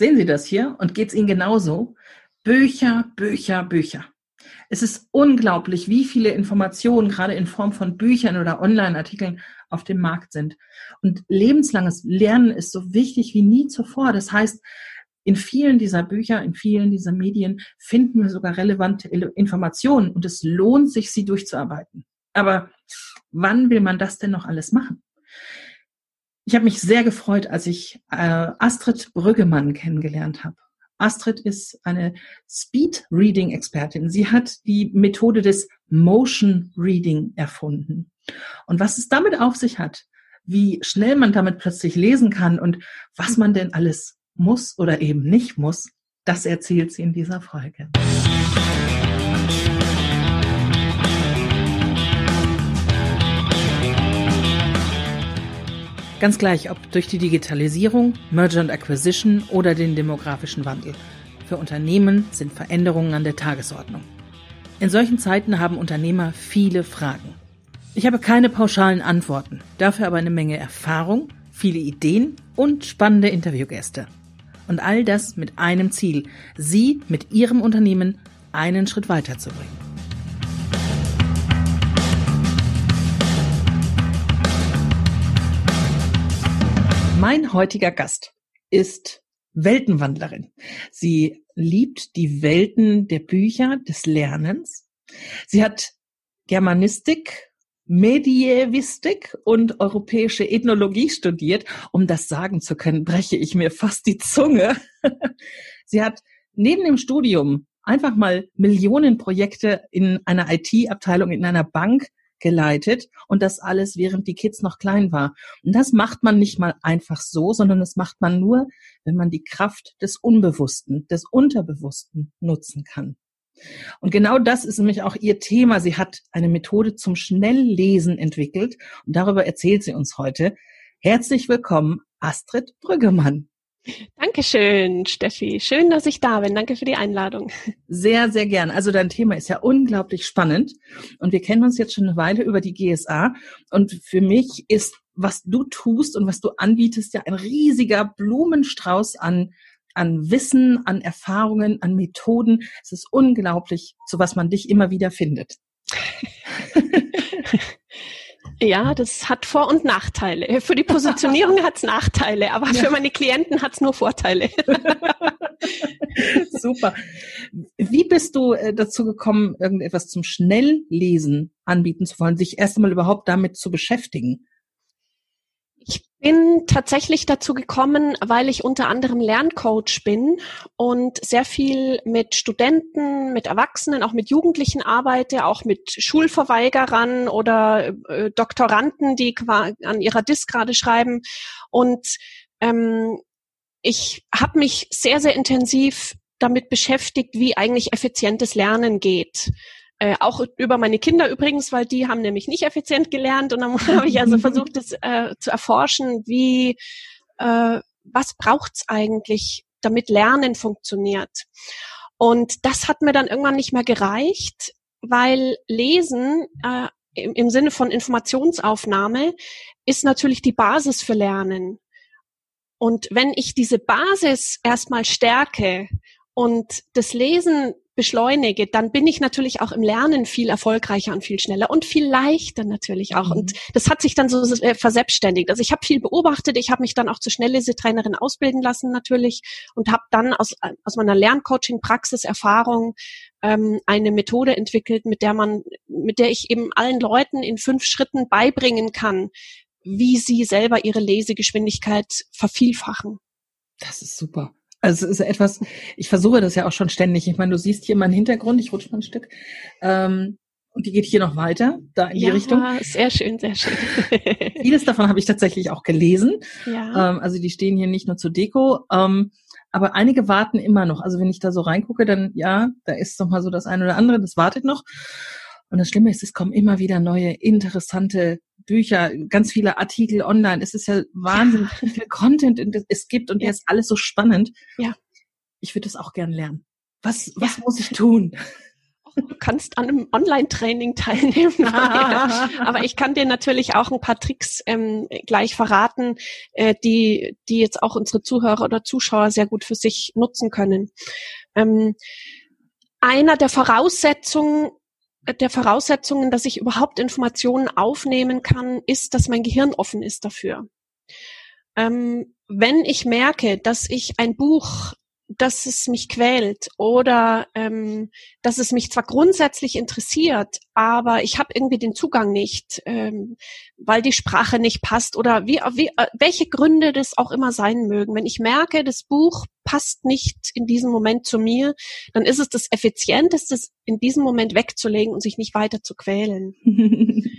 Sehen Sie das hier? Und geht es Ihnen genauso? Bücher, Bücher, Bücher. Es ist unglaublich, wie viele Informationen gerade in Form von Büchern oder Online-Artikeln auf dem Markt sind. Und lebenslanges Lernen ist so wichtig wie nie zuvor. Das heißt, in vielen dieser Bücher, in vielen dieser Medien finden wir sogar relevante Informationen und es lohnt sich, sie durchzuarbeiten. Aber wann will man das denn noch alles machen? Ich habe mich sehr gefreut, als ich äh, Astrid Brüggemann kennengelernt habe. Astrid ist eine Speed Reading Expertin. Sie hat die Methode des Motion Reading erfunden. Und was es damit auf sich hat, wie schnell man damit plötzlich lesen kann und was man denn alles muss oder eben nicht muss, das erzählt sie in dieser Folge. Ganz gleich, ob durch die Digitalisierung, Merger and Acquisition oder den demografischen Wandel. Für Unternehmen sind Veränderungen an der Tagesordnung. In solchen Zeiten haben Unternehmer viele Fragen. Ich habe keine pauschalen Antworten, dafür aber eine Menge Erfahrung, viele Ideen und spannende Interviewgäste. Und all das mit einem Ziel, Sie mit Ihrem Unternehmen einen Schritt weiterzubringen. Mein heutiger Gast ist Weltenwandlerin. Sie liebt die Welten der Bücher, des Lernens. Sie hat Germanistik, Medievistik und europäische Ethnologie studiert. Um das sagen zu können, breche ich mir fast die Zunge. Sie hat neben dem Studium einfach mal Millionen Projekte in einer IT-Abteilung in einer Bank geleitet und das alles, während die Kids noch klein war. Und das macht man nicht mal einfach so, sondern das macht man nur, wenn man die Kraft des Unbewussten, des Unterbewussten nutzen kann. Und genau das ist nämlich auch ihr Thema. Sie hat eine Methode zum Schnelllesen entwickelt und darüber erzählt sie uns heute. Herzlich willkommen, Astrid Brüggemann. Dankeschön, Steffi. Schön, dass ich da bin. Danke für die Einladung. Sehr, sehr gern. Also dein Thema ist ja unglaublich spannend und wir kennen uns jetzt schon eine Weile über die GSA und für mich ist, was du tust und was du anbietest, ja ein riesiger Blumenstrauß an an Wissen, an Erfahrungen, an Methoden. Es ist unglaublich, zu was man dich immer wieder findet. Ja, das hat Vor- und Nachteile. Für die Positionierung hat es Nachteile, aber ja. für meine Klienten hat es nur Vorteile. Super. Wie bist du äh, dazu gekommen, irgendetwas zum Schnelllesen anbieten zu wollen, sich erst einmal überhaupt damit zu beschäftigen? Bin tatsächlich dazu gekommen, weil ich unter anderem Lerncoach bin und sehr viel mit Studenten, mit Erwachsenen, auch mit Jugendlichen arbeite, auch mit Schulverweigerern oder äh, Doktoranden, die an ihrer Dis gerade schreiben. Und ähm, ich habe mich sehr, sehr intensiv damit beschäftigt, wie eigentlich effizientes Lernen geht. Äh, auch über meine Kinder übrigens, weil die haben nämlich nicht effizient gelernt und dann habe ich also versucht, das äh, zu erforschen, wie äh, was braucht's eigentlich, damit Lernen funktioniert. Und das hat mir dann irgendwann nicht mehr gereicht, weil Lesen äh, im, im Sinne von Informationsaufnahme ist natürlich die Basis für Lernen. Und wenn ich diese Basis erstmal stärke und das Lesen beschleunige, dann bin ich natürlich auch im Lernen viel erfolgreicher und viel schneller und viel leichter natürlich auch. Mhm. Und das hat sich dann so äh, verselbstständigt. Also ich habe viel beobachtet, ich habe mich dann auch zur Schnelllesetrainerin ausbilden lassen natürlich und habe dann aus, aus meiner Lerncoaching-Praxis-Erfahrung ähm, eine Methode entwickelt, mit der man, mit der ich eben allen Leuten in fünf Schritten beibringen kann, wie sie selber ihre Lesegeschwindigkeit vervielfachen. Das ist super. Also es ist etwas, ich versuche das ja auch schon ständig. Ich meine, du siehst hier meinen Hintergrund, ich rutsche mal ein Stück. Ähm, und die geht hier noch weiter, da in ja, die Richtung. Sehr schön, sehr schön. Vieles davon habe ich tatsächlich auch gelesen. Ja. Ähm, also die stehen hier nicht nur zur Deko. Ähm, aber einige warten immer noch. Also wenn ich da so reingucke, dann ja, da ist noch mal so das eine oder andere, das wartet noch. Und das Schlimme ist, es kommen immer wieder neue, interessante Bücher, ganz viele Artikel online. Es ist ja Wahnsinn, ja. wie viel Content es gibt und ja. der ist alles so spannend. Ja. Ich würde das auch gern lernen. Was, was ja. muss ich tun? Du kannst an einem Online-Training teilnehmen. Aber ich kann dir natürlich auch ein paar Tricks ähm, gleich verraten, äh, die, die jetzt auch unsere Zuhörer oder Zuschauer sehr gut für sich nutzen können. Ähm, einer der Voraussetzungen der Voraussetzungen, dass ich überhaupt Informationen aufnehmen kann, ist, dass mein Gehirn offen ist dafür. Ähm, wenn ich merke, dass ich ein Buch dass es mich quält oder ähm, dass es mich zwar grundsätzlich interessiert, aber ich habe irgendwie den Zugang nicht, ähm, weil die Sprache nicht passt oder wie, wie, äh, welche Gründe das auch immer sein mögen. Wenn ich merke, das Buch passt nicht in diesem Moment zu mir, dann ist es das Effizienteste, in diesem Moment wegzulegen und sich nicht weiter zu quälen.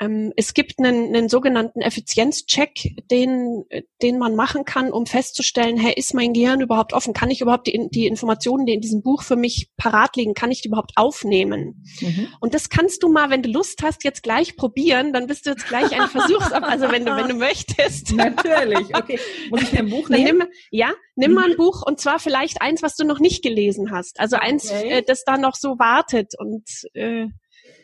Ähm, es gibt einen, einen sogenannten Effizienzcheck, den, den man machen kann, um festzustellen, hey, ist mein Gehirn überhaupt offen? Kann ich überhaupt die, die Informationen, die in diesem Buch für mich parat liegen, kann ich die überhaupt aufnehmen? Mhm. Und das kannst du mal, wenn du Lust hast, jetzt gleich probieren, dann bist du jetzt gleich ein Versuchs, also wenn du, wenn du möchtest. Natürlich, okay. Muss ich mir ein Buch nehmen? Nimm, ja, nimm mal ein Buch und zwar vielleicht eins, was du noch nicht gelesen hast. Also eins, okay. äh, das da noch so wartet und äh,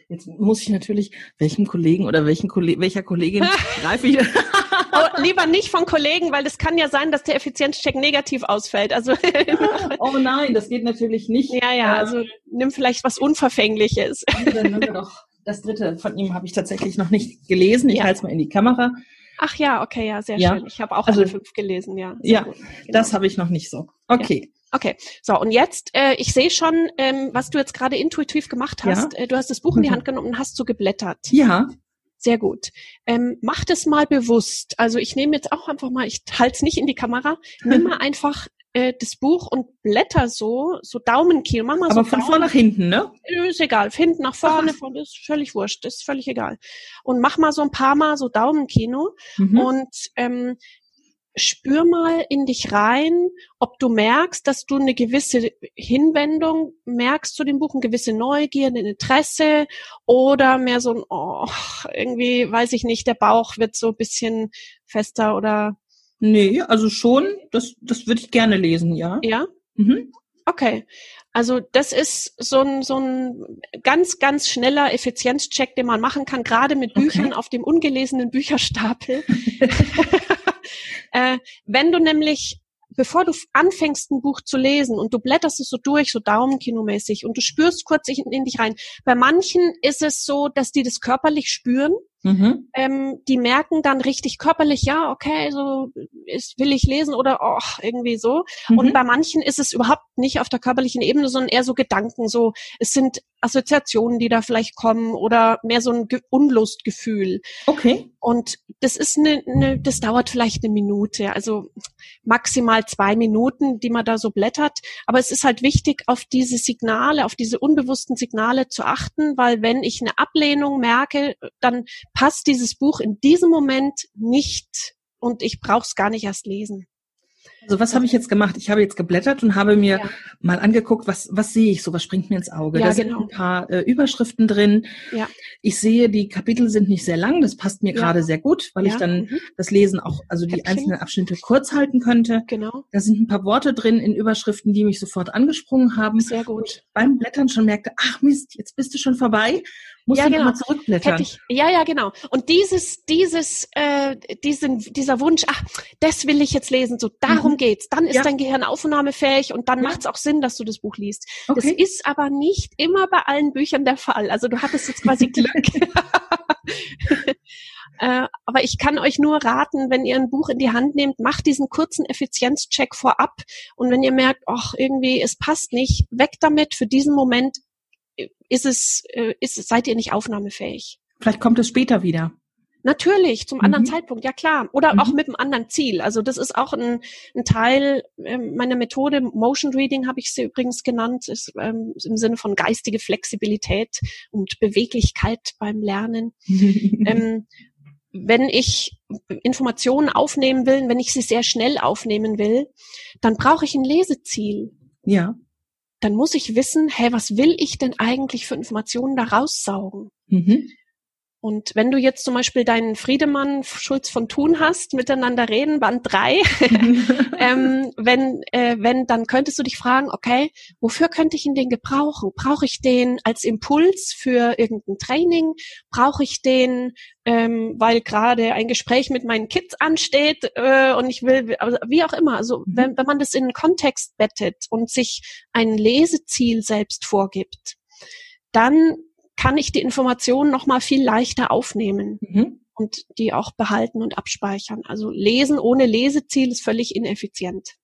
Jetzt muss ich natürlich, welchem Kollegen oder welchen Kolle welcher Kollegin greife ich? oh, lieber nicht von Kollegen, weil es kann ja sein, dass der Effizienzcheck negativ ausfällt. Also oh nein, das geht natürlich nicht. Ja, ja, also nimm vielleicht was Unverfängliches. Dann wir doch das dritte von ihm habe ich tatsächlich noch nicht gelesen. Ich ja. halte es mal in die Kamera. Ach ja, okay, ja, sehr ja. schön. Ich habe auch also, alle fünf gelesen, ja. Ja, genau. das habe ich noch nicht so. Okay. Ja. Okay, so und jetzt, äh, ich sehe schon, ähm, was du jetzt gerade intuitiv gemacht hast. Ja. Äh, du hast das Buch in die mhm. Hand genommen und hast so geblättert. Ja. Sehr gut. Ähm, mach das mal bewusst. Also ich nehme jetzt auch einfach mal, ich halte es nicht in die Kamera, nimm mal einfach äh, das Buch und blätter so, so Daumenkino. Mach mal Aber so von vorne nach hinten, ne? Ist egal. Hinten nach vorne, Ach. vorne ist völlig wurscht, ist völlig egal. Und mach mal so ein paar Mal so Daumenkino mhm. und ähm, spür mal in dich rein, ob du merkst, dass du eine gewisse Hinwendung merkst zu dem Buch, eine gewisse Neugier, ein Interesse oder mehr so ein, oh, irgendwie, weiß ich nicht, der Bauch wird so ein bisschen fester oder. Nee, also schon, das, das würde ich gerne lesen, ja. Ja? Mhm. Okay. Also das ist so ein, so ein ganz, ganz schneller Effizienzcheck, den man machen kann, gerade mit Büchern okay. auf dem ungelesenen Bücherstapel. Äh, wenn du nämlich bevor du anfängst, ein Buch zu lesen und du blätterst es so durch, so Daumenkinomäßig und du spürst kurz in, in dich rein. Bei manchen ist es so, dass die das körperlich spüren Mhm. Ähm, die merken dann richtig körperlich, ja, okay, so ist, will ich lesen oder oh, irgendwie so. Mhm. Und bei manchen ist es überhaupt nicht auf der körperlichen Ebene, sondern eher so Gedanken, so es sind Assoziationen, die da vielleicht kommen oder mehr so ein Ge Unlustgefühl. Okay. Und das ist eine, eine, das dauert vielleicht eine Minute, also maximal zwei Minuten, die man da so blättert. Aber es ist halt wichtig, auf diese Signale, auf diese unbewussten Signale zu achten, weil wenn ich eine Ablehnung merke, dann passt dieses Buch in diesem Moment nicht und ich brauche es gar nicht erst lesen. Also was habe ich jetzt gemacht? Ich habe jetzt geblättert und habe mir ja. mal angeguckt, was, was sehe ich so, was springt mir ins Auge. Ja, da genau. sind ein paar äh, Überschriften drin. Ja. Ich sehe, die Kapitel sind nicht sehr lang, das passt mir ja. gerade sehr gut, weil ich dann mhm. das Lesen auch, also die Häppchen. einzelnen Abschnitte kurz halten könnte. Genau. Da sind ein paar Worte drin in Überschriften, die mich sofort angesprungen haben. Sehr gut. beim Blättern schon merkte, ach Mist, jetzt bist du schon vorbei muss ja, genau. mal zurückblättern. Ich, ja, ja, genau. Und dieses, dieses, äh, diesen, dieser Wunsch, ach, das will ich jetzt lesen, so darum mhm. geht's. Dann ist ja. dein Gehirn aufnahmefähig und dann ja. macht es auch Sinn, dass du das Buch liest. Okay. Das ist aber nicht immer bei allen Büchern der Fall. Also du hattest jetzt quasi Glück. Äh, aber ich kann euch nur raten, wenn ihr ein Buch in die Hand nehmt, macht diesen kurzen Effizienzcheck vorab. Und wenn ihr merkt, ach, irgendwie, es passt nicht, weg damit. Für diesen Moment ist es, äh, ist, seid ihr nicht aufnahmefähig. Vielleicht kommt es später wieder. Natürlich, zum anderen mhm. Zeitpunkt, ja klar. Oder mhm. auch mit einem anderen Ziel. Also das ist auch ein, ein Teil äh, meiner Methode. Motion Reading habe ich sie übrigens genannt, ist ähm, im Sinne von geistige Flexibilität und Beweglichkeit beim Lernen. ähm, wenn ich Informationen aufnehmen will, wenn ich sie sehr schnell aufnehmen will, dann brauche ich ein Leseziel. Ja dann muss ich wissen, hey, was will ich denn eigentlich für Informationen da raussaugen? Mhm. Und wenn du jetzt zum Beispiel deinen Friedemann Schulz von Thun hast, miteinander reden, Band drei, ähm, wenn, äh, wenn, dann könntest du dich fragen, okay, wofür könnte ich ihn den gebrauchen? Brauche ich den als Impuls für irgendein Training? Brauche ich den, ähm, weil gerade ein Gespräch mit meinen Kids ansteht äh, und ich will, also wie auch immer, also mhm. wenn, wenn man das in einen Kontext bettet und sich ein Leseziel selbst vorgibt, dann kann ich die Informationen noch mal viel leichter aufnehmen mhm. und die auch behalten und abspeichern. Also lesen ohne Leseziel ist völlig ineffizient.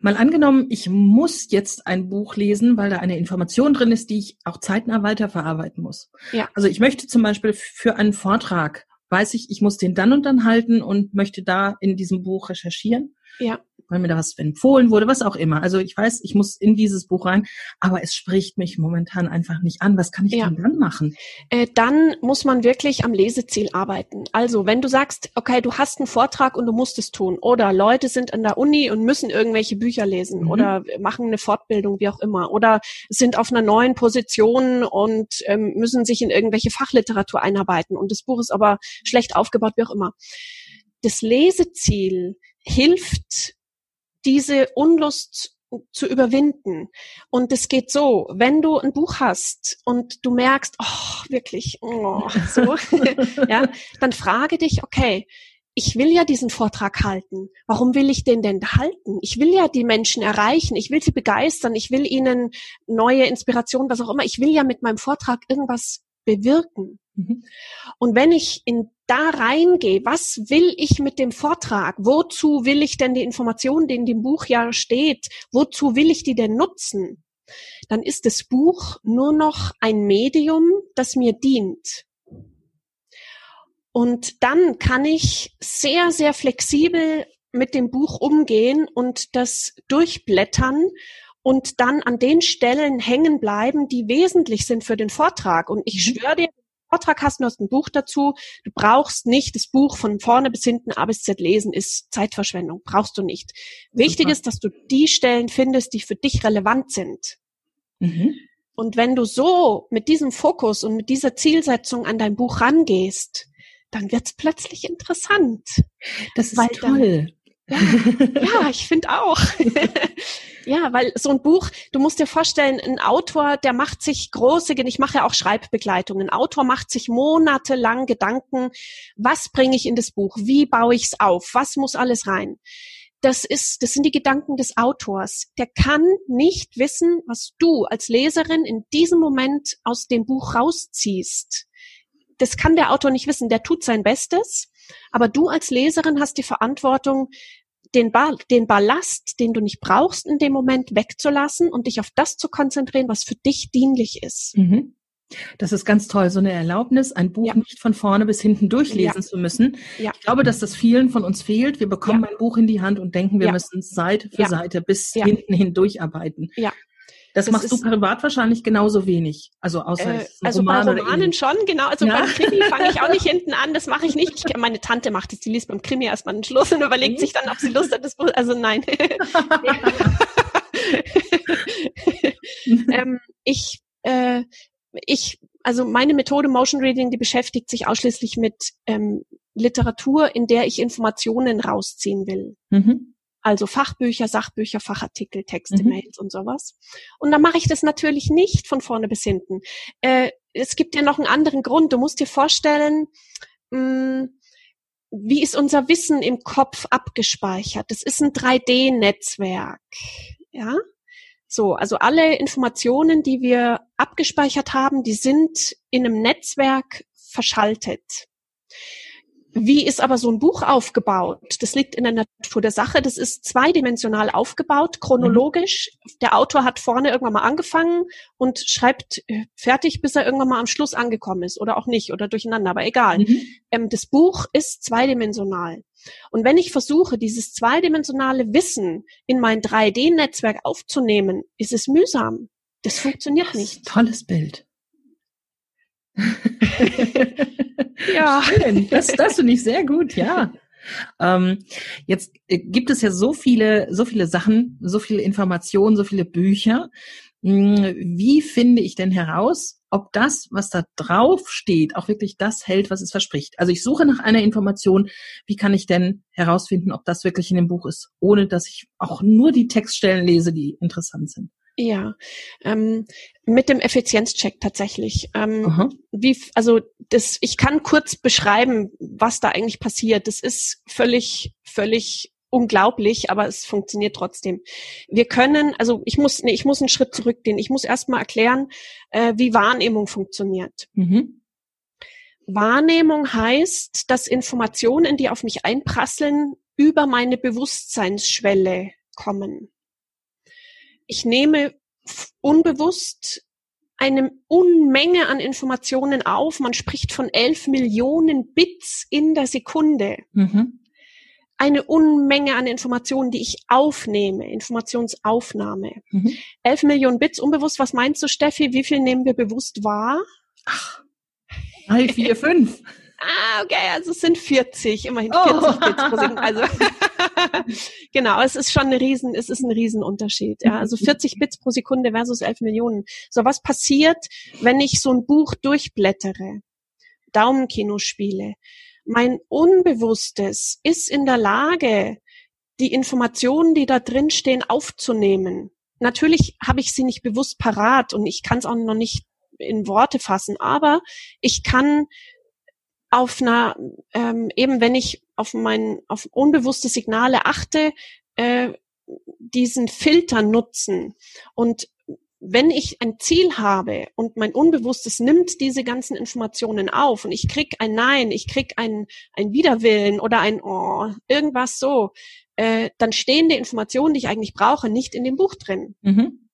Mal angenommen, ich muss jetzt ein Buch lesen, weil da eine Information drin ist, die ich auch zeitnah weiterverarbeiten muss. Ja. Also ich möchte zum Beispiel für einen Vortrag, weiß ich, ich muss den dann und dann halten und möchte da in diesem Buch recherchieren. Ja weil mir da was empfohlen wurde, was auch immer. Also ich weiß, ich muss in dieses Buch rein, aber es spricht mich momentan einfach nicht an. Was kann ich ja. denn dann machen? Äh, dann muss man wirklich am Leseziel arbeiten. Also wenn du sagst, okay, du hast einen Vortrag und du musst es tun, oder Leute sind an der Uni und müssen irgendwelche Bücher lesen mhm. oder machen eine Fortbildung, wie auch immer, oder sind auf einer neuen Position und ähm, müssen sich in irgendwelche Fachliteratur einarbeiten und das Buch ist aber schlecht aufgebaut, wie auch immer. Das Leseziel hilft diese Unlust zu überwinden. Und es geht so, wenn du ein Buch hast und du merkst, oh, wirklich, oh, so, ja, dann frage dich, okay, ich will ja diesen Vortrag halten. Warum will ich den denn halten? Ich will ja die Menschen erreichen. Ich will sie begeistern. Ich will ihnen neue Inspiration, was auch immer. Ich will ja mit meinem Vortrag irgendwas bewirken. Mhm. Und wenn ich in da reingehe, was will ich mit dem Vortrag? Wozu will ich denn die Informationen, die in dem Buch ja steht, wozu will ich die denn nutzen? Dann ist das Buch nur noch ein Medium, das mir dient. Und dann kann ich sehr, sehr flexibel mit dem Buch umgehen und das durchblättern und dann an den Stellen hängen bleiben, die wesentlich sind für den Vortrag. Und ich schwöre dir, Vortrag hast, du hast ein Buch dazu. Du brauchst nicht das Buch von vorne bis hinten A bis Z lesen, ist Zeitverschwendung. Brauchst du nicht. Wichtig Super. ist, dass du die Stellen findest, die für dich relevant sind. Mhm. Und wenn du so mit diesem Fokus und mit dieser Zielsetzung an dein Buch rangehst, dann wird's plötzlich interessant. Das ist toll. Dann, ja ich finde auch. ja, weil so ein Buch, du musst dir vorstellen, ein Autor, der macht sich große, ich mache ja auch Schreibbegleitung, ein Autor macht sich monatelang Gedanken, was bringe ich in das Buch, wie baue ich es auf, was muss alles rein. Das ist, das sind die Gedanken des Autors. Der kann nicht wissen, was du als Leserin in diesem Moment aus dem Buch rausziehst. Das kann der Autor nicht wissen. Der tut sein Bestes. Aber du als Leserin hast die Verantwortung, den, ba den Ballast, den du nicht brauchst in dem Moment, wegzulassen und dich auf das zu konzentrieren, was für dich dienlich ist. Mhm. Das ist ganz toll, so eine Erlaubnis, ein Buch ja. nicht von vorne bis hinten durchlesen ja. zu müssen. Ja. Ich glaube, dass das vielen von uns fehlt. Wir bekommen ein Buch in die Hand und denken, wir müssen Seite für Seite bis hinten hin durcharbeiten. Ja. Das, das machst du privat wahrscheinlich genauso wenig. Also außer äh, also Roman bei Romanen schon, genau. Also ja. beim Krimi fange ich auch nicht hinten an. Das mache ich nicht. Ich, meine Tante macht es, die liest beim Krimi erstmal den Schluss und überlegt sich dann, ob sie Lust hat, das Buch. Also nein. ähm, ich, äh, ich, also meine Methode Motion Reading, die beschäftigt sich ausschließlich mit ähm, Literatur, in der ich Informationen rausziehen will. Mhm. Also Fachbücher, Sachbücher, Fachartikel, Texte, mhm. Mails und sowas. Und dann mache ich das natürlich nicht von vorne bis hinten. Äh, es gibt ja noch einen anderen Grund. Du musst dir vorstellen, mh, hm, wie ist unser Wissen im Kopf abgespeichert? Das ist ein 3D-Netzwerk. Ja? So, also alle Informationen, die wir abgespeichert haben, die sind in einem Netzwerk verschaltet. Wie ist aber so ein Buch aufgebaut? Das liegt in der Natur der Sache. Das ist zweidimensional aufgebaut, chronologisch. Mhm. Der Autor hat vorne irgendwann mal angefangen und schreibt äh, fertig, bis er irgendwann mal am Schluss angekommen ist oder auch nicht oder durcheinander, aber egal. Mhm. Ähm, das Buch ist zweidimensional. Und wenn ich versuche, dieses zweidimensionale Wissen in mein 3D-Netzwerk aufzunehmen, ist es mühsam. Das funktioniert das nicht. Tolles Bild. ja. Schön. Das, das finde ich sehr gut, ja. Ähm, jetzt äh, gibt es ja so viele, so viele Sachen, so viele Informationen, so viele Bücher. Hm, wie finde ich denn heraus, ob das, was da drauf steht, auch wirklich das hält, was es verspricht? Also ich suche nach einer Information. Wie kann ich denn herausfinden, ob das wirklich in dem Buch ist, ohne dass ich auch nur die Textstellen lese, die interessant sind? Ja, ähm, mit dem Effizienzcheck tatsächlich. Ähm, wie, also das, ich kann kurz beschreiben, was da eigentlich passiert. Das ist völlig, völlig unglaublich, aber es funktioniert trotzdem. Wir können, also ich muss, nee, ich muss einen Schritt zurückgehen. Ich muss erstmal erklären, äh, wie Wahrnehmung funktioniert. Mhm. Wahrnehmung heißt, dass Informationen, die auf mich einprasseln, über meine Bewusstseinsschwelle kommen ich nehme unbewusst eine Unmenge an Informationen auf. Man spricht von elf Millionen Bits in der Sekunde. Mhm. Eine Unmenge an Informationen, die ich aufnehme, Informationsaufnahme. Mhm. Elf Millionen Bits unbewusst. Was meinst du, Steffi? Wie viel nehmen wir bewusst wahr? Ach, drei, vier, fünf. Ah, okay, also es sind 40, immerhin 40 oh. Bits pro Sekunde. Also genau, es ist schon ein Riesen, es ist ein Riesenunterschied. Ja, also 40 Bits pro Sekunde versus 11 Millionen. So, was passiert, wenn ich so ein Buch durchblättere? Daumenkino spiele. Mein Unbewusstes ist in der Lage, die Informationen, die da drin stehen, aufzunehmen. Natürlich habe ich sie nicht bewusst parat und ich kann es auch noch nicht in Worte fassen, aber ich kann auf einer, ähm, eben wenn ich auf mein, auf unbewusste Signale achte, äh, diesen Filter nutzen. Und wenn ich ein Ziel habe und mein Unbewusstes nimmt diese ganzen Informationen auf und ich krieg ein Nein, ich krieg ein, ein Widerwillen oder ein Oh, irgendwas so, äh, dann stehen die Informationen, die ich eigentlich brauche, nicht in dem Buch drin. Mhm.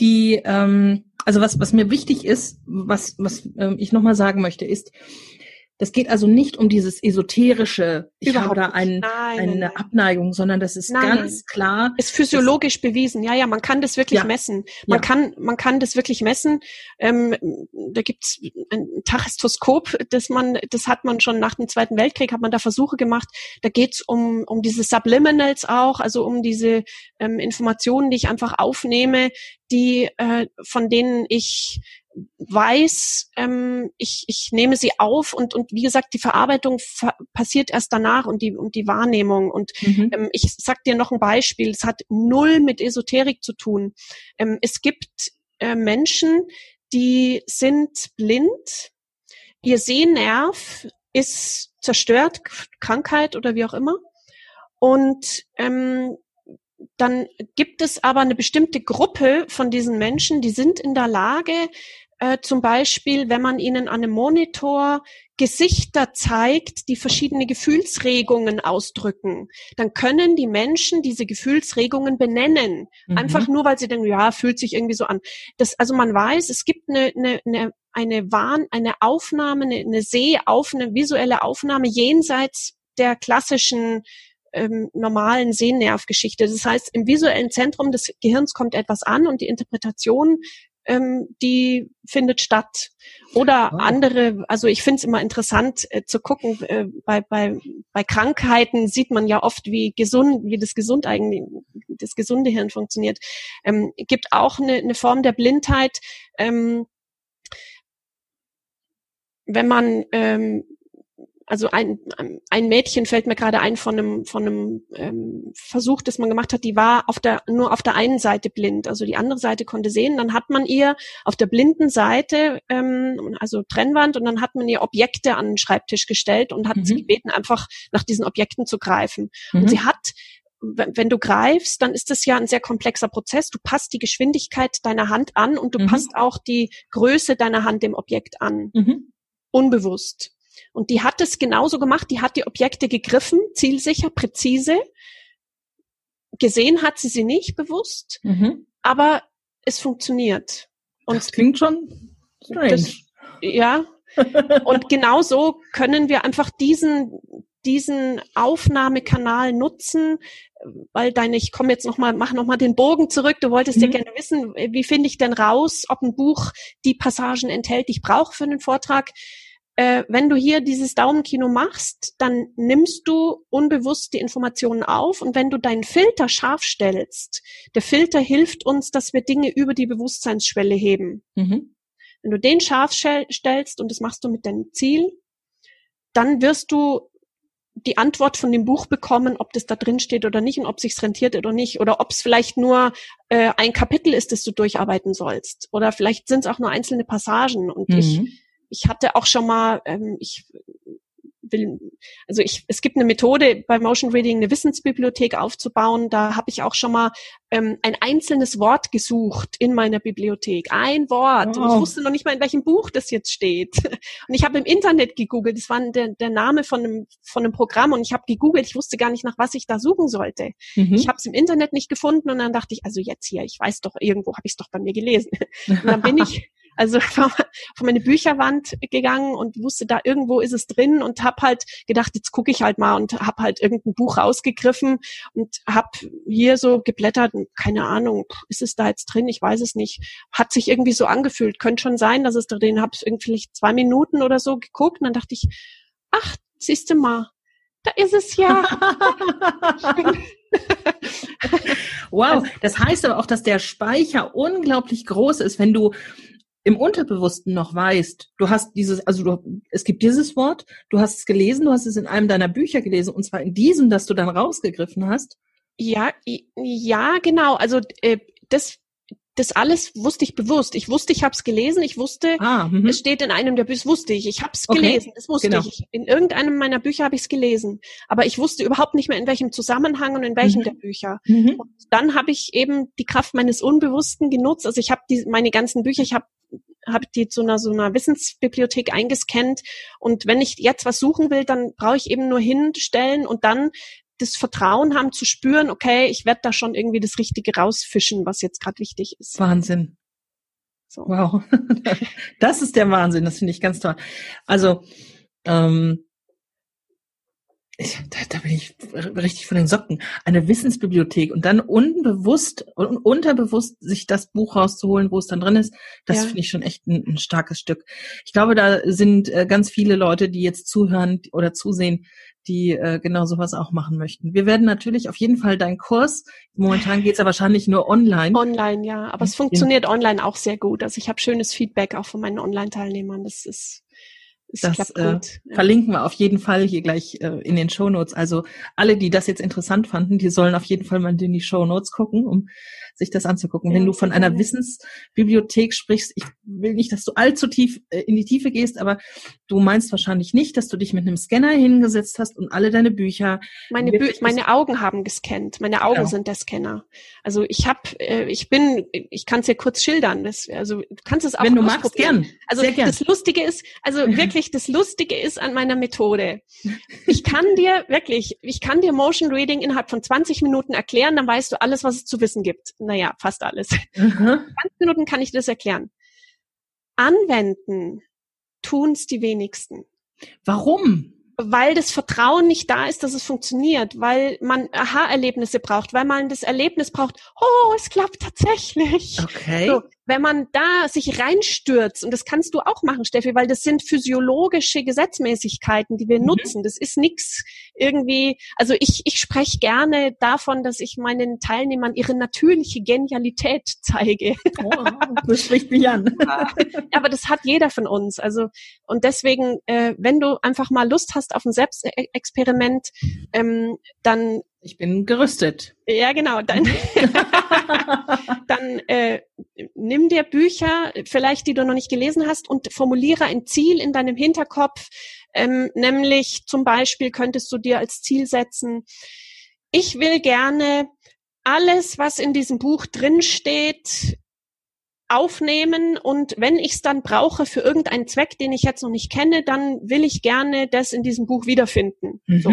Die ähm also was, was mir wichtig ist, was, was ähm, ich nochmal sagen möchte, ist, das geht also nicht um dieses esoterische, ich Überhaupt habe da ein, eine Abneigung, sondern das ist nein, ganz klar. Ist physiologisch bewiesen. Ja, ja, man kann das wirklich ja, messen. Man ja. kann, man kann das wirklich messen. Ähm, da gibt's ein Tachestoskop, das man, das hat man schon nach dem Zweiten Weltkrieg, hat man da Versuche gemacht. Da geht's um, um diese Subliminals auch, also um diese ähm, Informationen, die ich einfach aufnehme, die, äh, von denen ich weiß, ähm, ich, ich nehme sie auf und, und wie gesagt, die Verarbeitung ver passiert erst danach und die, und die Wahrnehmung. Und mhm. ähm, ich sag dir noch ein Beispiel, es hat null mit Esoterik zu tun. Ähm, es gibt äh, Menschen, die sind blind, ihr Sehnerv ist zerstört, Krankheit oder wie auch immer. Und ähm, dann gibt es aber eine bestimmte Gruppe von diesen Menschen, die sind in der Lage, äh, zum Beispiel, wenn man ihnen an einem Monitor Gesichter zeigt, die verschiedene Gefühlsregungen ausdrücken, dann können die Menschen diese Gefühlsregungen benennen. Mhm. Einfach nur, weil sie denken, ja, fühlt sich irgendwie so an. Das, also man weiß, es gibt eine, eine, eine, eine Wahn, eine Aufnahme, eine, eine Sehauf, eine visuelle Aufnahme jenseits der klassischen ähm, normalen Sehnervgeschichte. Das heißt, im visuellen Zentrum des Gehirns kommt etwas an und die Interpretation ähm, die findet statt. Oder oh. andere, also ich finde es immer interessant äh, zu gucken, äh, bei, bei, bei Krankheiten sieht man ja oft, wie gesund, wie das gesund eigentlich, das gesunde Hirn funktioniert. Ähm, gibt auch eine, eine Form der Blindheit, ähm, wenn man ähm, also ein, ein Mädchen fällt mir gerade ein von einem, von einem ähm, Versuch, das man gemacht hat, die war auf der, nur auf der einen Seite blind, also die andere Seite konnte sehen. Dann hat man ihr auf der blinden Seite, ähm, also Trennwand, und dann hat man ihr Objekte an den Schreibtisch gestellt und hat mhm. sie gebeten, einfach nach diesen Objekten zu greifen. Mhm. Und sie hat wenn du greifst, dann ist das ja ein sehr komplexer Prozess. Du passt die Geschwindigkeit deiner Hand an und du mhm. passt auch die Größe deiner Hand dem Objekt an. Mhm. Unbewusst. Und die hat es genauso gemacht. Die hat die Objekte gegriffen, zielsicher, präzise. Gesehen hat sie sie nicht bewusst, mhm. aber es funktioniert. Und das klingt schon strange. Das, ja. Und genauso können wir einfach diesen diesen Aufnahmekanal nutzen, weil deine, ich komme jetzt nochmal, mach nochmal den Bogen zurück. Du wolltest mhm. ja gerne wissen, wie finde ich denn raus, ob ein Buch die Passagen enthält, die ich brauche für einen Vortrag äh, wenn du hier dieses Daumenkino machst, dann nimmst du unbewusst die Informationen auf und wenn du deinen Filter scharf stellst, der Filter hilft uns, dass wir Dinge über die Bewusstseinsschwelle heben. Mhm. Wenn du den scharf stellst und das machst du mit deinem Ziel, dann wirst du die Antwort von dem Buch bekommen, ob das da drin steht oder nicht und ob sich's rentiert oder nicht oder ob es vielleicht nur äh, ein Kapitel ist, das du durcharbeiten sollst oder vielleicht sind es auch nur einzelne Passagen und mhm. ich ich hatte auch schon mal, ähm, ich will, also ich, es gibt eine Methode bei Motion Reading, eine Wissensbibliothek aufzubauen. Da habe ich auch schon mal ähm, ein einzelnes Wort gesucht in meiner Bibliothek. Ein Wort. Wow. Und ich wusste noch nicht mal, in welchem Buch das jetzt steht. Und ich habe im Internet gegoogelt. Das war der, der Name von einem, von einem Programm. Und ich habe gegoogelt. Ich wusste gar nicht, nach was ich da suchen sollte. Mhm. Ich habe es im Internet nicht gefunden. Und dann dachte ich, also jetzt hier, ich weiß doch, irgendwo habe ich es doch bei mir gelesen. Und dann bin ich also von, meine Bücherwand gegangen und wusste, da irgendwo ist es drin und habe halt gedacht, jetzt gucke ich halt mal und habe halt irgendein Buch rausgegriffen und habe hier so geblättert, keine Ahnung, ist es da jetzt drin? Ich weiß es nicht. Hat sich irgendwie so angefühlt. Könnte schon sein, dass es drin, habe irgendwie zwei Minuten oder so geguckt und dann dachte ich, ach, siehst du mal, da ist es ja. wow, das heißt aber auch, dass der Speicher unglaublich groß ist, wenn du im Unterbewussten noch weißt, du hast dieses, also du, es gibt dieses Wort, du hast es gelesen, du hast es in einem deiner Bücher gelesen, und zwar in diesem, das du dann rausgegriffen hast. Ja, ja, genau. Also äh, das, das alles wusste ich bewusst. Ich wusste, ich habe es gelesen. Ich wusste, ah, mhm. es steht in einem der Bücher. Wusste ich. Ich habe es okay. gelesen. Das wusste genau. ich. In irgendeinem meiner Bücher habe ich es gelesen. Aber ich wusste überhaupt nicht mehr, in welchem Zusammenhang und in welchem mhm. der Bücher. Mhm. Und dann habe ich eben die Kraft meines Unbewussten genutzt. Also ich habe meine ganzen Bücher. Ich habe habe die zu einer so einer Wissensbibliothek eingescannt und wenn ich jetzt was suchen will, dann brauche ich eben nur hinstellen und dann das Vertrauen haben zu spüren, okay, ich werde da schon irgendwie das Richtige rausfischen, was jetzt gerade wichtig ist. Wahnsinn. So. Wow. Das ist der Wahnsinn, das finde ich ganz toll. Also, ähm, ich, da, da bin ich richtig von den Socken. Eine Wissensbibliothek und dann unbewusst und unterbewusst sich das Buch rauszuholen, wo es dann drin ist, das ja. finde ich schon echt ein, ein, starkes Stück. Ich glaube, da sind äh, ganz viele Leute, die jetzt zuhören oder zusehen, die äh, genau sowas auch machen möchten. Wir werden natürlich auf jeden Fall deinen Kurs, momentan geht's ja wahrscheinlich nur online. Online, ja, aber es funktioniert online auch sehr gut. Also ich habe schönes Feedback auch von meinen Online-Teilnehmern. Das ist es das äh, verlinken wir auf jeden Fall hier gleich äh, in den Show Notes. Also alle, die das jetzt interessant fanden, die sollen auf jeden Fall mal in die Show Notes gucken, um sich das anzugucken. Ja, Wenn du von einer Wissensbibliothek sprichst, ich will nicht, dass du allzu tief äh, in die Tiefe gehst, aber du meinst wahrscheinlich nicht, dass du dich mit einem Scanner hingesetzt hast und alle deine Bücher. Meine, Bü meine Augen haben gescannt. Meine Augen genau. sind der Scanner. Also ich habe, äh, ich bin, ich kann es dir kurz schildern. Das, also du kannst es auch Wenn du magst, gern. Also gern. das Lustige ist, also wirklich das Lustige ist an meiner Methode. Ich kann dir wirklich, ich kann dir Motion Reading innerhalb von 20 Minuten erklären, dann weißt du alles, was es zu wissen gibt naja, fast alles. Mhm. 20 Minuten kann ich das erklären. Anwenden tun's die wenigsten. Warum? weil das Vertrauen nicht da ist, dass es funktioniert, weil man Aha-Erlebnisse braucht, weil man das Erlebnis braucht, oh, es klappt tatsächlich. Okay. So, wenn man da sich reinstürzt, und das kannst du auch machen, Steffi, weil das sind physiologische Gesetzmäßigkeiten, die wir mhm. nutzen. Das ist nichts irgendwie, also ich, ich spreche gerne davon, dass ich meinen Teilnehmern ihre natürliche Genialität zeige. Oh, das spricht mich an. Aber das hat jeder von uns. Also, und deswegen, äh, wenn du einfach mal Lust hast auf ein Selbstexperiment, ähm, dann ich bin gerüstet. Ja, genau. Dann, dann äh, nimm dir Bücher, vielleicht die du noch nicht gelesen hast, und formuliere ein Ziel in deinem Hinterkopf. Ähm, nämlich zum Beispiel könntest du dir als Ziel setzen, ich will gerne alles, was in diesem Buch drinsteht, aufnehmen und wenn ich es dann brauche für irgendeinen Zweck, den ich jetzt noch nicht kenne, dann will ich gerne das in diesem Buch wiederfinden. Mhm. So.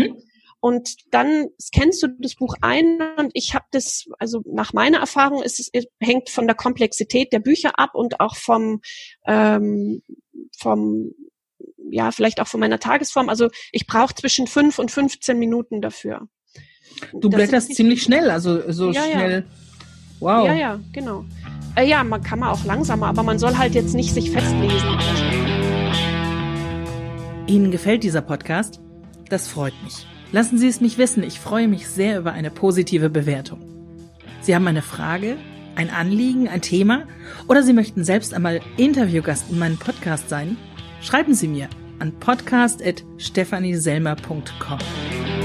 Und dann scannst du das Buch ein und ich habe das, also nach meiner Erfahrung ist es, es hängt von der Komplexität der Bücher ab und auch vom, ähm, vom ja, vielleicht auch von meiner Tagesform. Also ich brauche zwischen fünf und 15 Minuten dafür. Du das blätterst ziemlich schnell, also so ja, schnell. Ja. Wow. Ja, ja, genau. Äh, ja, man kann man auch langsamer, aber man soll halt jetzt nicht sich festlesen. Ihnen gefällt dieser Podcast? Das freut mich. Lassen Sie es mich wissen. Ich freue mich sehr über eine positive Bewertung. Sie haben eine Frage, ein Anliegen, ein Thema oder Sie möchten selbst einmal Interviewgast in meinem Podcast sein? Schreiben Sie mir an podcast.stephanieselmer.com.